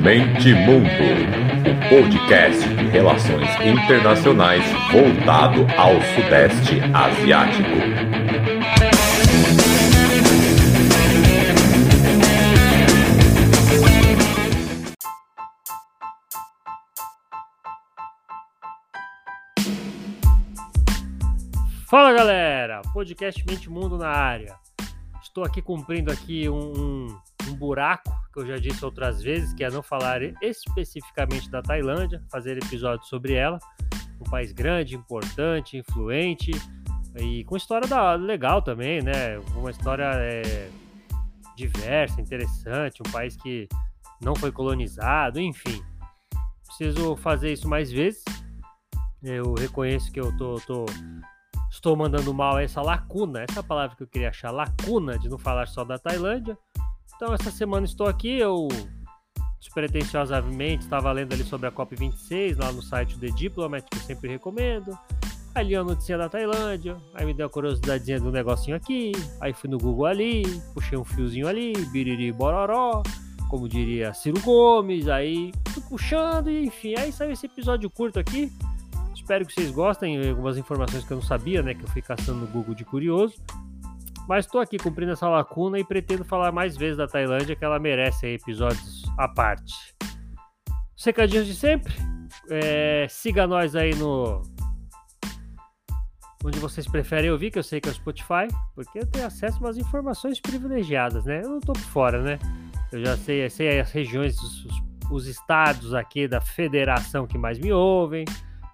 Mente Mundo, o podcast de relações internacionais voltado ao Sudeste Asiático. Fala galera, podcast Mente Mundo na área. Estou aqui cumprindo aqui um, um, um, buraco que eu já disse outras vezes, que é não falar especificamente da Tailândia, fazer episódio sobre ela, um país grande, importante, influente e com história da, legal também, né? Uma história é, diversa, interessante, um país que não foi colonizado, enfim. Preciso fazer isso mais vezes. Eu reconheço que eu tô, tô estou mandando mal essa lacuna, essa palavra que eu queria achar, lacuna de não falar só da Tailândia. Então, essa semana estou aqui, eu despretensiosamente estava lendo ali sobre a COP26 lá no site The Diplomat, que eu sempre recomendo. Aí li a notícia da Tailândia, aí me deu a curiosidadezinha do negocinho aqui, aí fui no Google ali, puxei um fiozinho ali, biriri bororó, como diria Ciro Gomes, aí fui puxando e enfim, aí saiu esse episódio curto aqui, Espero que vocês gostem. Algumas informações que eu não sabia, né? Que eu fui caçando no Google de curioso. Mas estou aqui cumprindo essa lacuna e pretendo falar mais vezes da Tailândia, que ela merece episódios à parte. Secadinhos de sempre. É, siga nós aí no. Onde vocês preferem ouvir, que eu sei que é o Spotify, porque eu tenho acesso a umas informações privilegiadas, né? Eu não tô por fora, né? Eu já sei, sei as regiões, os, os estados aqui da federação que mais me ouvem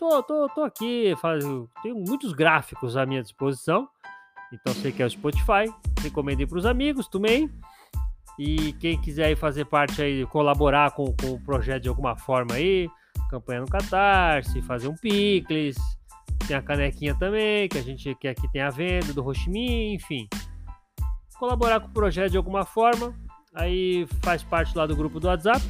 tô, tô, tô aqui, faz, tenho muitos gráficos à minha disposição. Então sei que é o Spotify, recomendei para os amigos também. E quem quiser fazer parte aí, colaborar com, com o projeto de alguma forma aí, campanha no Catarse, fazer um picles, tem a canequinha também, que a gente que aqui tem a venda do Roximin, enfim. Colaborar com o projeto de alguma forma, aí faz parte lá do grupo do WhatsApp,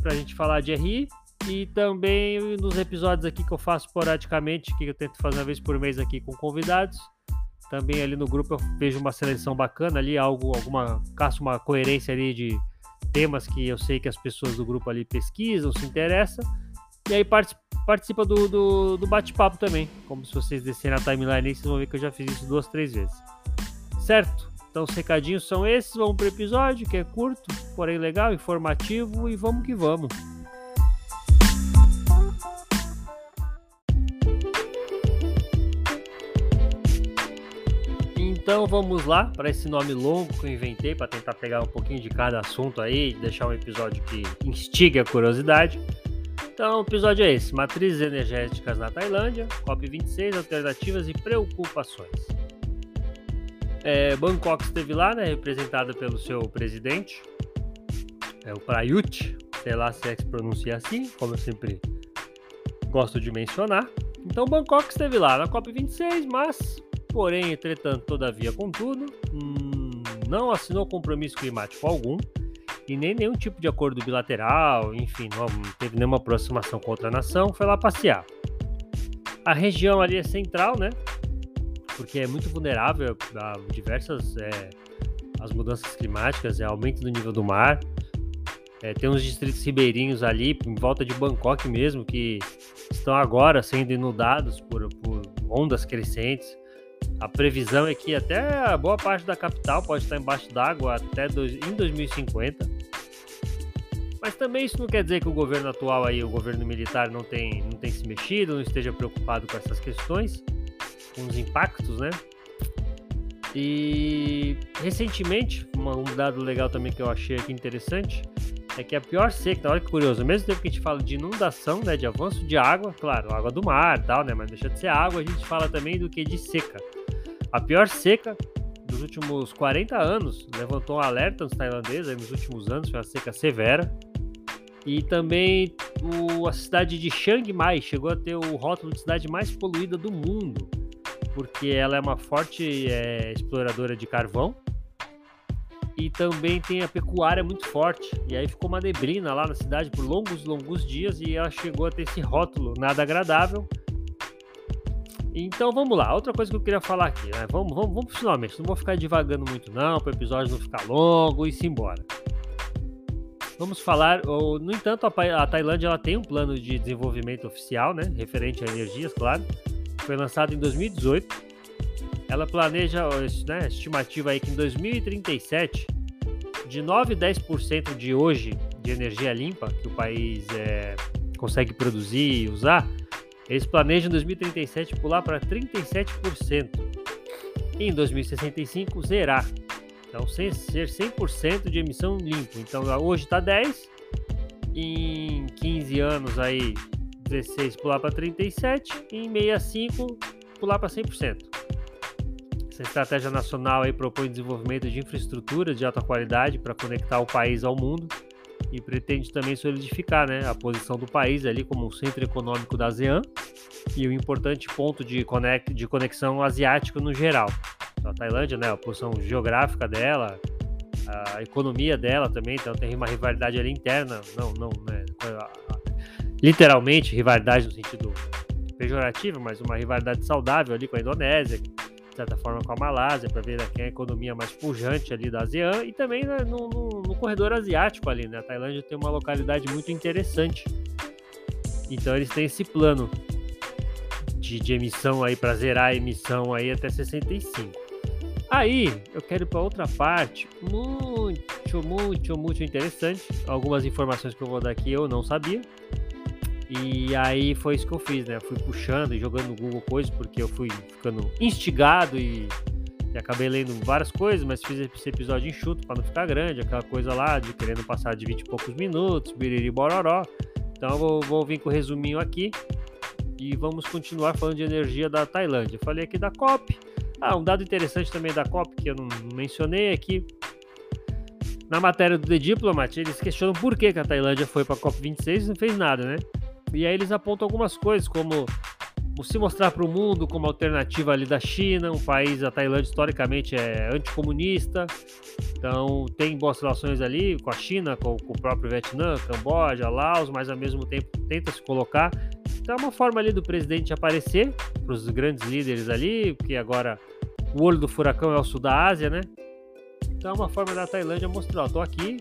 pra gente falar de RI. E também nos episódios aqui que eu faço esporadicamente, que eu tento fazer uma vez por mês aqui com convidados. Também ali no grupo eu vejo uma seleção bacana ali, algo, alguma, caço uma coerência ali de temas que eu sei que as pessoas do grupo ali pesquisam, se interessam. E aí participa do, do, do bate-papo também. Como se vocês descerem na timeline aí, vocês vão ver que eu já fiz isso duas, três vezes. Certo? Então os recadinhos são esses. Vamos pro episódio, que é curto, porém legal, informativo, e vamos que vamos. Então vamos lá para esse nome longo que eu inventei para tentar pegar um pouquinho de cada assunto aí, deixar um episódio que instigue a curiosidade. Então o episódio é esse: Matrizes energéticas na Tailândia, COP26, alternativas e preocupações. É, Bangkok esteve lá, né, representada pelo seu presidente, é o Prayut, sei lá se é que se pronuncia assim, como eu sempre gosto de mencionar. Então Bangkok esteve lá na COP26, mas porém, entretanto, todavia, contudo, hum, não assinou compromisso climático algum e nem nenhum tipo de acordo bilateral, enfim, não teve nenhuma aproximação com outra nação, foi lá passear. A região ali é central, né? Porque é muito vulnerável a diversas é, as mudanças climáticas, é aumento do nível do mar. É, tem uns distritos ribeirinhos ali, em volta de Bangkok mesmo, que estão agora sendo inundados por, por ondas crescentes. A previsão é que até a boa parte da capital pode estar embaixo d'água até em 2050. Mas também isso não quer dizer que o governo atual aí, o governo militar, não tem, não tem se mexido, não esteja preocupado com essas questões, com os impactos, né? E recentemente, um dado legal também que eu achei aqui interessante, é que a pior seca, olha que curioso, ao mesmo tempo que a gente fala de inundação, né, de avanço de água, claro, água do mar tal, né, mas deixa de ser água, a gente fala também do que de seca. A pior seca dos últimos 40 anos levantou um alerta nos tailandeses nos últimos anos, foi uma seca severa. E também o, a cidade de Chiang Mai chegou a ter o rótulo de cidade mais poluída do mundo, porque ela é uma forte é, exploradora de carvão e também tem a pecuária muito forte. E aí ficou uma neblina lá na cidade por longos, longos dias e ela chegou a ter esse rótulo nada agradável então vamos lá, outra coisa que eu queria falar aqui, né? Vamos, vamos, vamos finalmente, não vou ficar divagando muito não, para o episódio não ficar longo e se embora. Vamos falar, no entanto, a Tailândia ela tem um plano de desenvolvimento oficial, né, referente a energias, claro. Foi lançado em 2018. Ela planeja, né, estimativa aí que em 2037, de 9 a 10% de hoje de energia limpa que o país é, consegue produzir e usar, eles planejam em 2037 pular para 37%. E em 2065 zerar. Então, ser 100% de emissão limpa. Então, hoje está 10, em 15 anos aí 16 pular para 37 e em 65 pular para 100%. Essa estratégia nacional aí propõe desenvolvimento de infraestrutura de alta qualidade para conectar o país ao mundo e pretende também solidificar né, a posição do país ali como centro econômico da ASEAN e um importante ponto de, de conexão asiática no geral. Então, a Tailândia, né, a posição geográfica dela, a economia dela também, então tem uma rivalidade ali interna, não, não, né, literalmente rivalidade no sentido pejorativo, mas uma rivalidade saudável ali com a Indonésia, certa forma com a Malásia, para ver quem é a economia mais pujante ali da ASEAN e também né, no, no, no, corredor asiático ali, né? A Tailândia tem uma localidade muito interessante. Então eles têm esse plano de, de emissão aí para zerar a emissão aí até 65. Aí eu quero para outra parte muito, muito, muito interessante. Algumas informações que eu vou dar aqui eu não sabia. E aí foi isso que eu fiz, né? fui puxando e jogando no Google coisas, porque eu fui ficando instigado e, e acabei lendo várias coisas, mas fiz esse episódio enxuto para não ficar grande, aquela coisa lá de querendo passar de 20 e poucos minutos, biriri bororó. Então eu vou, vou vir com o resuminho aqui e vamos continuar falando de energia da Tailândia. falei aqui da COP. Ah, um dado interessante também da COP que eu não mencionei aqui. Na matéria do The Diplomat, eles questionam por que, que a Tailândia foi para a COP26 e não fez nada, né? E aí eles apontam algumas coisas, como se mostrar para o mundo como alternativa ali da China, um país, a Tailândia historicamente é anticomunista, então tem boas relações ali com a China, com, com o próprio Vietnã, Camboja, Laos, mas ao mesmo tempo tenta se colocar. Então é uma forma ali do presidente aparecer para os grandes líderes ali, porque agora o olho do furacão é o sul da Ásia, né? Então é uma forma da Tailândia mostrar, tô aqui,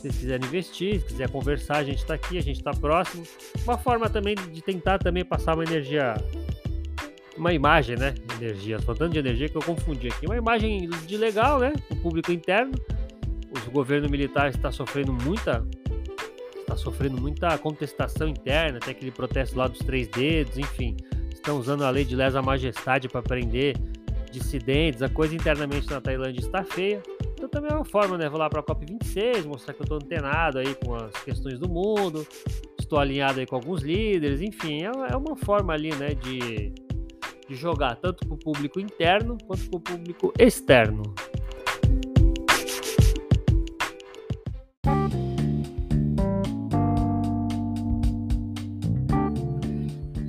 vocês quiserem investir, se quiser conversar, a gente está aqui, a gente está próximo. Uma forma também de tentar também passar uma energia, uma imagem, né? Energia, faltando de energia que eu confundi aqui. Uma imagem de legal, né? O público interno. O governo militar está sofrendo muita está sofrendo muita contestação interna, tem aquele protesto lá dos três dedos, enfim, estão usando a lei de lesa majestade para prender dissidentes, a coisa internamente na Tailândia está feia. É uma forma, né? Vou lá para a COP26, mostrar que eu estou antenado aí com as questões do mundo, estou alinhado aí com alguns líderes, enfim, é, é uma forma ali, né, de, de jogar tanto para o público interno quanto para o público externo.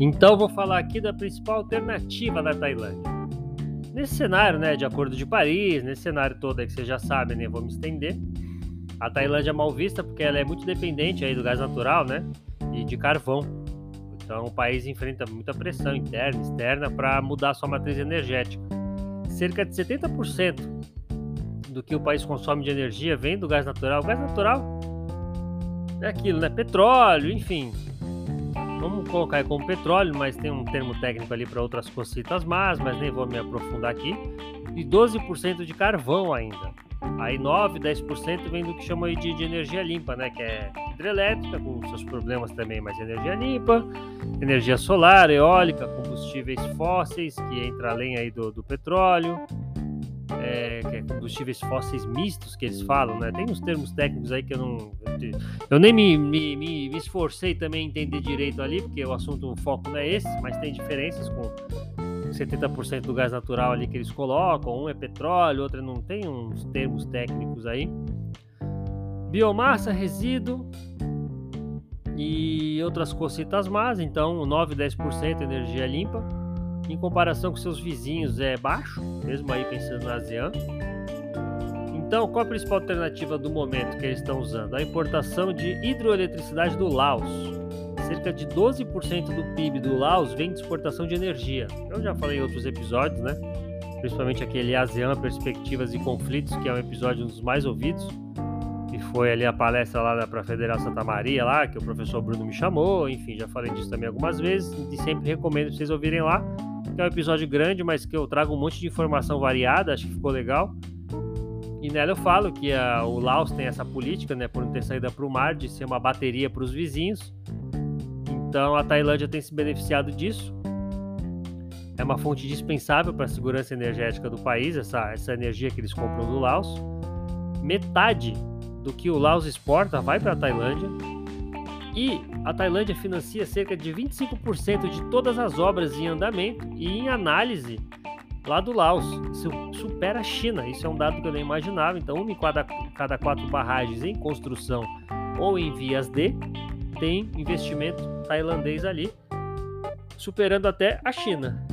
Então vou falar aqui da principal alternativa da Tailândia. Nesse cenário, né, de Acordo de Paris, nesse cenário todo aí que vocês já sabem, né, vou me estender. A Tailândia é mal vista porque ela é muito dependente aí do gás natural, né, e de carvão. Então o país enfrenta muita pressão interna e externa para mudar sua matriz energética. Cerca de 70% do que o país consome de energia vem do gás natural. O gás natural é aquilo, né? Petróleo, enfim, Vamos colocar como petróleo, mas tem um termo técnico ali para outras cositas más, mas nem vou me aprofundar aqui. E 12% de carvão ainda. Aí 9, 10% vem do que chama de, de, energia limpa, né? Que é hidrelétrica, com seus problemas também, mas energia limpa, energia solar, eólica, combustíveis fósseis, que entra além aí do, do petróleo, é, é combustíveis fósseis mistos que eles falam, né? Tem uns termos técnicos aí que eu não. Eu nem me, me, me, esforcei também entender direito ali, porque o assunto, o foco não é esse, mas tem diferenças com 70% do gás natural ali que eles colocam, um é petróleo, outro não tem uns termos técnicos aí. Biomassa, resíduo e outras cositas más, então 9, 10% energia limpa em comparação com seus vizinhos é baixo, mesmo aí pensando na ASEAN. Então, qual a principal alternativa do momento que eles estão usando? A importação de hidroeletricidade do Laos. Cerca de 12% do PIB do Laos vem de exportação de energia. Eu já falei em outros episódios, né? Principalmente aquele ASEAN Perspectivas e Conflitos, que é um episódio um dos mais ouvidos. E foi ali a palestra lá para a Federal Santa Maria, lá, que o professor Bruno me chamou, enfim, já falei disso também algumas vezes, e sempre recomendo vocês ouvirem lá. É um episódio grande, mas que eu trago um monte de informação variada, acho que ficou legal. E nela eu falo que a, o Laos tem essa política, né, por não ter saída para o mar, de ser uma bateria para os vizinhos. Então a Tailândia tem se beneficiado disso. É uma fonte dispensável para a segurança energética do país, essa, essa energia que eles compram do Laos. Metade do que o Laos exporta vai para a Tailândia. E a Tailândia financia cerca de 25% de todas as obras em andamento e em análise lá do Laos. Isso supera a China. Isso é um dado que eu nem imaginava. Então, uma em cada, cada quatro barragens em construção ou em vias de tem investimento tailandês ali, superando até a China.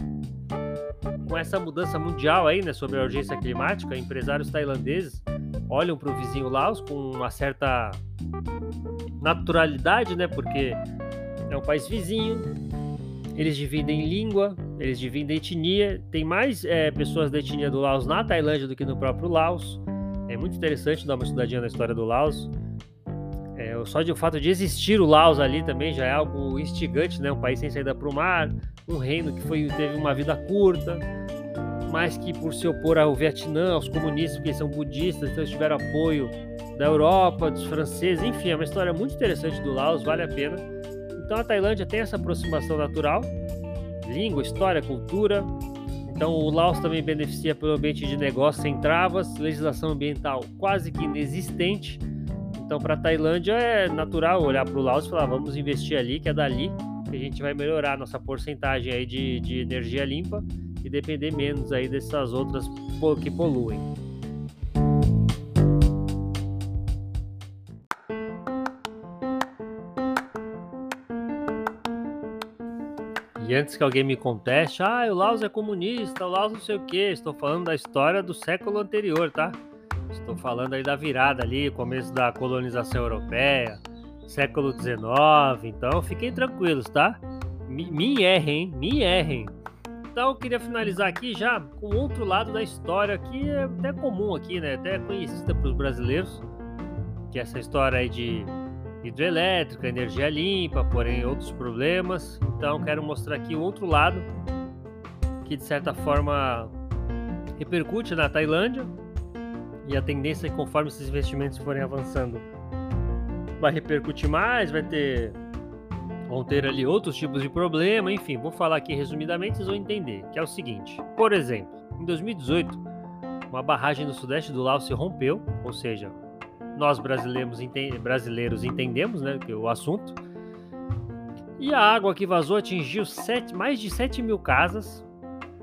Com essa mudança mundial aí, né, sobre a urgência climática, empresários tailandeses olham para o vizinho Laos com uma certa naturalidade, né, porque é um país vizinho, eles dividem língua, eles dividem etnia. Tem mais é, pessoas da etnia do Laos na Tailândia do que no próprio Laos. É muito interessante dar uma estudadinha na história do Laos. É, só de o fato de existir o Laos ali também já é algo instigante, né? Um país sem saída para o mar, um reino que foi, teve uma vida curta, mas que por se opor ao Vietnã, aos comunistas, porque são budistas, então eles tiveram apoio da Europa, dos franceses, enfim, é uma história muito interessante do Laos, vale a pena. Então a Tailândia tem essa aproximação natural, língua, história, cultura. Então o Laos também beneficia pelo ambiente de negócio sem travas, legislação ambiental quase que inexistente. Então para a Tailândia é natural olhar para o Laos e falar vamos investir ali, que é dali que a gente vai melhorar a nossa porcentagem aí de, de energia limpa e depender menos aí dessas outras que poluem. Antes que alguém me conteste, ah, o Laos é comunista, o Laos não sei o que, estou falando da história do século anterior, tá? Estou falando aí da virada ali, começo da colonização europeia, século XIX, então fiquem tranquilos, tá? Me, me errem, me errem. Então eu queria finalizar aqui já com outro lado da história que é até comum aqui, né? Até conhecida para os brasileiros, que é essa história aí de hidrelétrica, energia limpa, porém outros problemas. Então quero mostrar aqui o outro lado que de certa forma repercute na Tailândia e a tendência é que conforme esses investimentos forem avançando vai repercutir mais, vai ter vão ter ali outros tipos de problema, enfim, vou falar aqui resumidamente, vocês vão entender, que é o seguinte. Por exemplo, em 2018, uma barragem no sudeste do Laos se rompeu, ou seja, nós brasileiros, brasileiros entendemos né, o assunto. E a água que vazou atingiu sete, mais de 7 mil casas.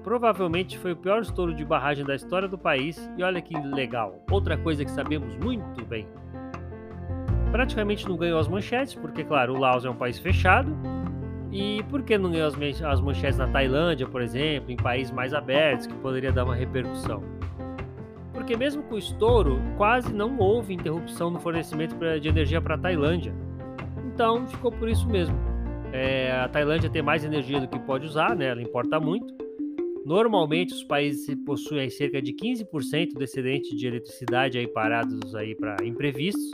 Provavelmente foi o pior estouro de barragem da história do país. E olha que legal, outra coisa que sabemos muito bem. Praticamente não ganhou as manchetes, porque, claro, o Laos é um país fechado. E por que não ganhou as manchetes na Tailândia, por exemplo, em países mais abertos, que poderia dar uma repercussão? Porque mesmo com o estouro, quase não houve interrupção no fornecimento de energia para a Tailândia. Então ficou por isso mesmo. É, a Tailândia tem mais energia do que pode usar, né? ela importa muito. Normalmente os países possuem cerca de 15% do excedente de eletricidade aí parados aí para imprevistos.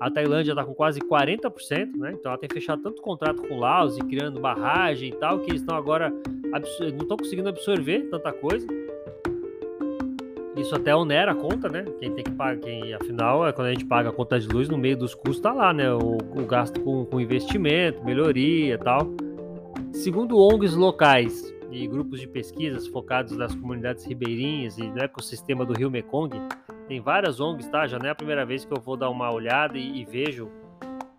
A Tailândia está com quase 40%, né? Então ela tem fechado tanto contrato com Laos e criando barragem e tal, que eles estão agora não estão conseguindo absorver tanta coisa. Isso até onera a conta, né? Quem tem que pagar, quem, afinal, é quando a gente paga a conta de luz, no meio dos custos tá lá, né? O, o gasto com, com investimento, melhoria e tal. Segundo ONGs locais e grupos de pesquisas focados nas comunidades ribeirinhas e no ecossistema do rio Mekong, tem várias ONGs, tá? Já não é a primeira vez que eu vou dar uma olhada e, e vejo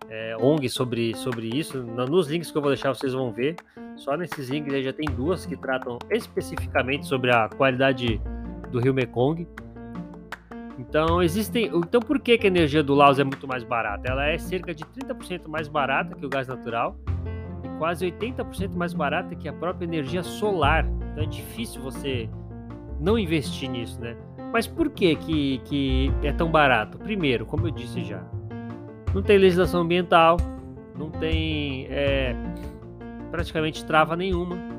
é, ONGs sobre, sobre isso. Nos links que eu vou deixar vocês vão ver. Só nesses links aí já tem duas que tratam especificamente sobre a qualidade do rio Mekong. Então existem. Então por que, que a energia do Laos é muito mais barata? Ela é cerca de 30% mais barata que o gás natural e quase 80% mais barata que a própria energia solar. Então é difícil você não investir nisso, né? Mas por que, que, que é tão barato? Primeiro, como eu disse já, não tem legislação ambiental, não tem é, praticamente trava nenhuma.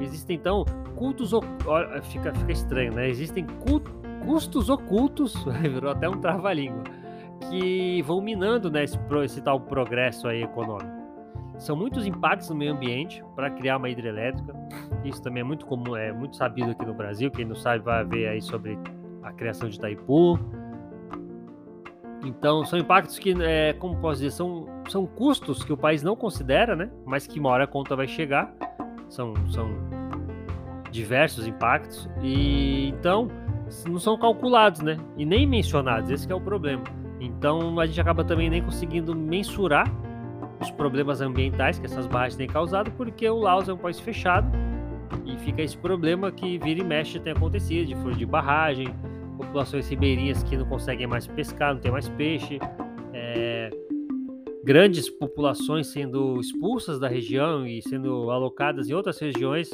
Existem então cultos. Fica, fica estranho, né? Existem custos ocultos, virou até um trava-língua. que vão minando né, esse, esse tal progresso aí econômico. São muitos impactos no meio ambiente para criar uma hidrelétrica. Isso também é muito comum, é muito sabido aqui no Brasil. Quem não sabe vai ver aí sobre a criação de Itaipu. Então, são impactos que, é, como posso dizer, são, são custos que o país não considera, né? Mas que uma hora a conta vai chegar. São, são diversos impactos. E então, não são calculados, né? E nem mencionados. Esse é o problema. Então, a gente acaba também nem conseguindo mensurar os problemas ambientais que essas barragens têm causado, porque o Laos é um país fechado e fica esse problema que vira e mexe tem acontecido, de furo de barragem, populações ribeirinhas que não conseguem mais pescar, não tem mais peixe, é, grandes populações sendo expulsas da região e sendo alocadas em outras regiões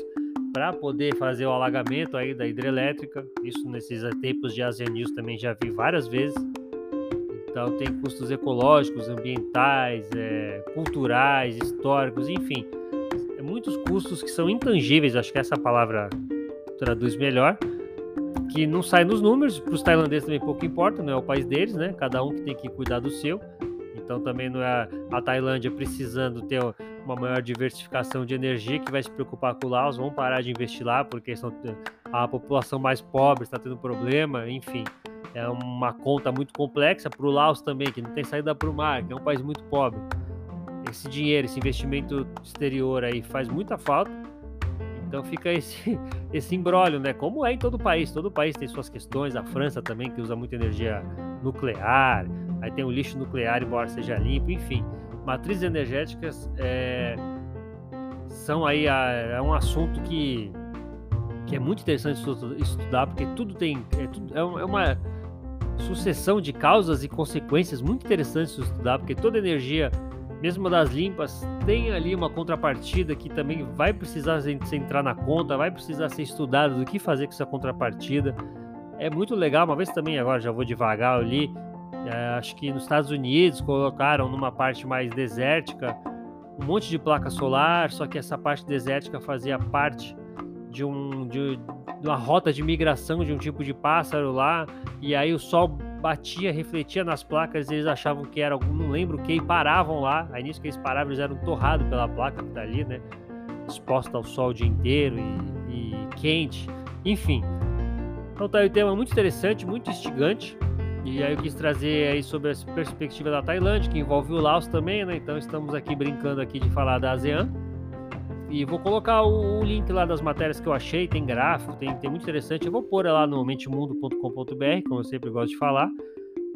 para poder fazer o alagamento aí da hidrelétrica. Isso nesses tempos de News também já vi várias vezes. Então tem custos ecológicos, ambientais, é, culturais, históricos, enfim, é muitos custos que são intangíveis. Acho que essa palavra traduz melhor, que não sai nos números. Para os tailandeses também pouco importa, não é o país deles, né? Cada um que tem que cuidar do seu. Então também não é a Tailândia precisando ter uma maior diversificação de energia que vai se preocupar com o Laos, vão parar de investir lá porque são, a população mais pobre está tendo problema, enfim é uma conta muito complexa para o Laos também, que não tem saída para o mar, que é um país muito pobre. Esse dinheiro, esse investimento exterior aí faz muita falta. Então fica esse, esse embrólio, né? Como é em todo país. Todo país tem suas questões. A França também, que usa muita energia nuclear. Aí tem o lixo nuclear, embora seja limpo. Enfim, matrizes energéticas é, são aí a, é um assunto que, que é muito interessante estudar, porque tudo tem. É, tudo, é uma sucessão de causas e consequências muito interessantes de estudar, porque toda energia, mesmo das limpas, tem ali uma contrapartida que também vai precisar entrar na conta, vai precisar ser estudado do que fazer com essa contrapartida. É muito legal, uma vez também, agora já vou devagar ali, é, acho que nos Estados Unidos colocaram numa parte mais desértica um monte de placa solar, só que essa parte desértica fazia parte de, um, de, de uma rota de migração de um tipo de pássaro lá, e aí o sol batia, refletia nas placas, eles achavam que era algum, não lembro o que, e paravam lá. Aí nisso que eles paravam, eles eram torrados pela placa que tá ali, né? Exposta ao sol o dia inteiro e, e quente, enfim. Então tá aí um tema muito interessante, muito instigante. E aí eu quis trazer aí sobre a perspectiva da Tailândia, que envolve o Laos também, né? Então estamos aqui brincando aqui de falar da ASEAN. E vou colocar o, o, link lá das matérias que eu achei, tem gráfico, tem, tem muito interessante. Eu vou pôr lá no mentemundo.com.br, como eu sempre gosto de falar.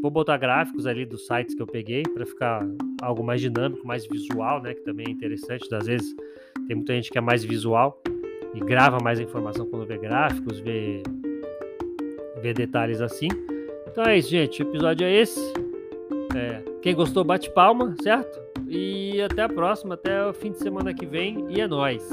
Vou botar gráficos ali dos sites que eu peguei para ficar algo mais dinâmico, mais visual, né? Que também é interessante. Às vezes tem muita gente que é mais visual e grava mais a informação quando vê gráficos, vê, vê detalhes assim. Então é isso, gente. O episódio é esse. É, quem gostou, bate palma, certo? E até a próxima, até o fim de semana que vem. E é nóis!